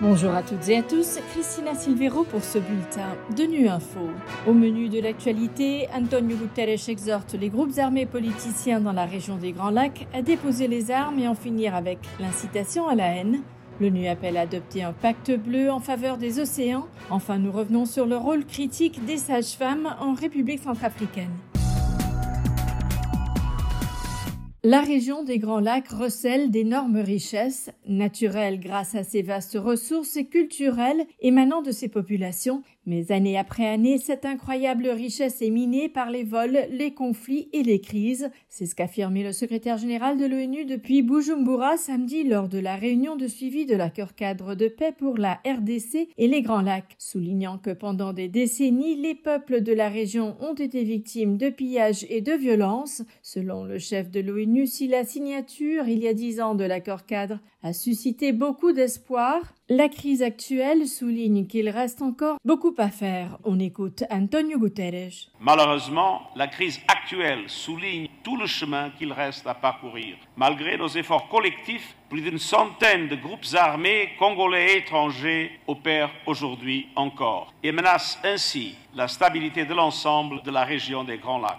Bonjour à toutes et à tous, Christina Silvero pour ce bulletin de Nu Info. Au menu de l'actualité, Antonio Guterres exhorte les groupes armés politiciens dans la région des Grands Lacs à déposer les armes et en finir avec l'incitation à la haine. L'ONU appelle à adopter un pacte bleu en faveur des océans. Enfin, nous revenons sur le rôle critique des sages-femmes en République centrafricaine. La région des Grands Lacs recèle d'énormes richesses naturelles grâce à ses vastes ressources et culturelles émanant de ses populations, mais année après année, cette incroyable richesse est minée par les vols, les conflits et les crises. C'est ce qu'affirmait le secrétaire général de l'ONU depuis Bujumbura samedi lors de la réunion de suivi de l'accord cadre de paix pour la RDC et les Grands Lacs, soulignant que pendant des décennies, les peuples de la région ont été victimes de pillages et de violences. Selon le chef de l'ONU, si la signature il y a dix ans de l'accord cadre a suscité beaucoup d'espoir, la crise actuelle souligne qu'il reste encore beaucoup faire. On écoute Antonio Guterres. Malheureusement, la crise actuelle souligne tout le chemin qu'il reste à parcourir. Malgré nos efforts collectifs, plus d'une centaine de groupes armés congolais et étrangers opèrent aujourd'hui encore et menacent ainsi la stabilité de l'ensemble de la région des Grands Lacs.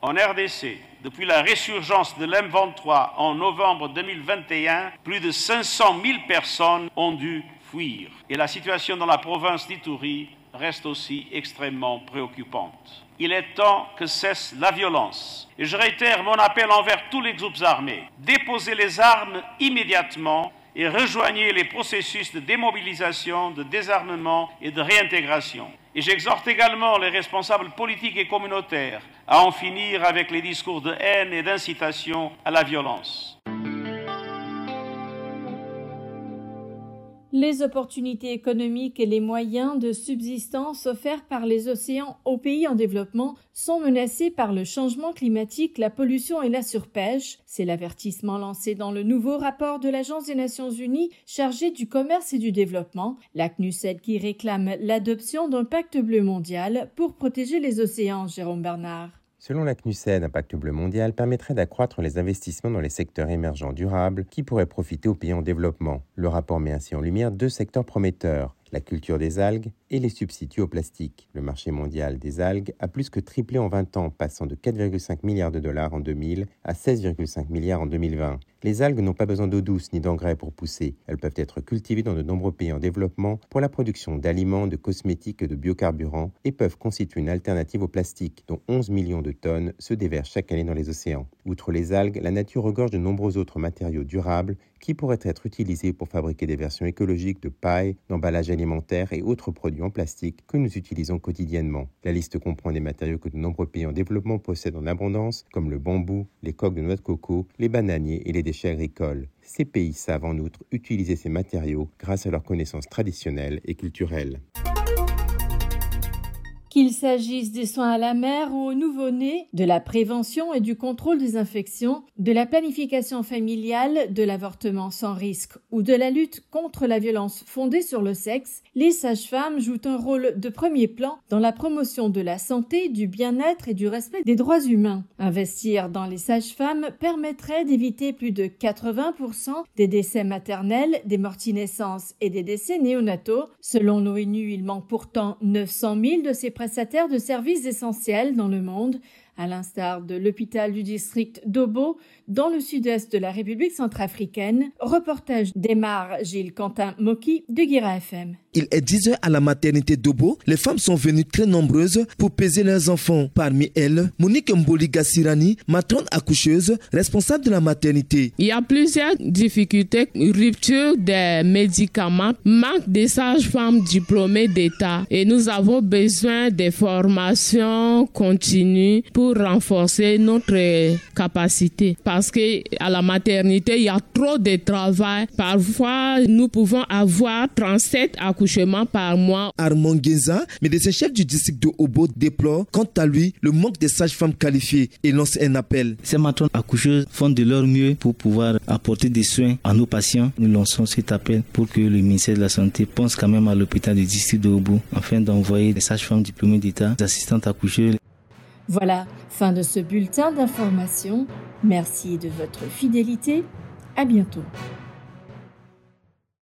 En RDC, depuis la résurgence de l'M23 en novembre 2021, plus de 500 000 personnes ont dû fuir. Et la situation dans la province d'Ituri reste aussi extrêmement préoccupante. Il est temps que cesse la violence. Et je réitère mon appel envers tous les groupes armés. Déposez les armes immédiatement et rejoignez les processus de démobilisation, de désarmement et de réintégration. Et j'exhorte également les responsables politiques et communautaires à en finir avec les discours de haine et d'incitation à la violence. Les opportunités économiques et les moyens de subsistance offerts par les océans aux pays en développement sont menacés par le changement climatique, la pollution et la surpêche. C'est l'avertissement lancé dans le nouveau rapport de l'Agence des Nations Unies chargée du commerce et du développement, la CNUSED qui réclame l'adoption d'un pacte bleu mondial pour protéger les océans, Jérôme Bernard. Selon la CNUSED, un pacte bleu mondial permettrait d'accroître les investissements dans les secteurs émergents durables qui pourraient profiter aux pays en développement. Le rapport met ainsi en lumière deux secteurs prometteurs, la culture des algues et les substituts au plastique. Le marché mondial des algues a plus que triplé en 20 ans, passant de 4,5 milliards de dollars en 2000 à 16,5 milliards en 2020. Les algues n'ont pas besoin d'eau douce ni d'engrais pour pousser. Elles peuvent être cultivées dans de nombreux pays en développement pour la production d'aliments, de cosmétiques et de biocarburants et peuvent constituer une alternative au plastique, dont 11 millions de tonnes se déversent chaque année dans les océans. Outre les algues, la nature regorge de nombreux autres matériaux durables qui pourraient être utilisés pour fabriquer des versions écologiques de paille, d'emballage alimentaire et autres produits en plastique que nous utilisons quotidiennement. La liste comprend des matériaux que de nombreux pays en développement possèdent en abondance, comme le bambou, les coques de noix de coco, les bananiers et les Ces pays savent en outre utiliser ces matériaux grâce à leurs connaissances traditionnelles et culturelles. Qu'il s'agisse des soins à la mère ou au nouveau-né, de la prévention et du contrôle des infections, de la planification familiale, de l'avortement sans risque ou de la lutte contre la violence fondée sur le sexe, les sages-femmes jouent un rôle de premier plan dans la promotion de la santé, du bien-être et du respect des droits humains. Investir dans les sages-femmes permettrait d'éviter plus de 80% des décès maternels, des morties naissances et des décès néonataux. Selon l'ONU, il manque pourtant 900 000 de ces prestataires de services essentiels dans le monde, à l'instar de l'hôpital du district d'Obo, dans le sud-est de la République centrafricaine. Reportage d'Emar Gilles Quentin Moki de Guira FM. Il est 10 heures à la maternité d'Obo. Les femmes sont venues très nombreuses pour peser leurs enfants. Parmi elles, Monique Mboli Gassirani, matrone accoucheuse, responsable de la maternité. Il y a plusieurs difficultés. Rupture des médicaments, manque des sages-femmes diplômées d'État. Et nous avons besoin de formations continues pour renforcer notre capacité. Parce que à la maternité, il y a trop de travail. Parfois, nous pouvons avoir 37 accouchements par mois. Armand Genza, médecin chef du district de Obo, déplore quant à lui le manque de sages-femmes qualifiées et lance un appel. Ces matrones accoucheuses font de leur mieux pour pouvoir apporter des soins à nos patients. Nous lançons cet appel pour que le ministère de la Santé pense quand même à l'hôpital du district de Obo afin d'envoyer des sages-femmes diplômées d'État, des assistantes accoucheuses. Voilà, fin de ce bulletin d'information. Merci de votre fidélité. À bientôt.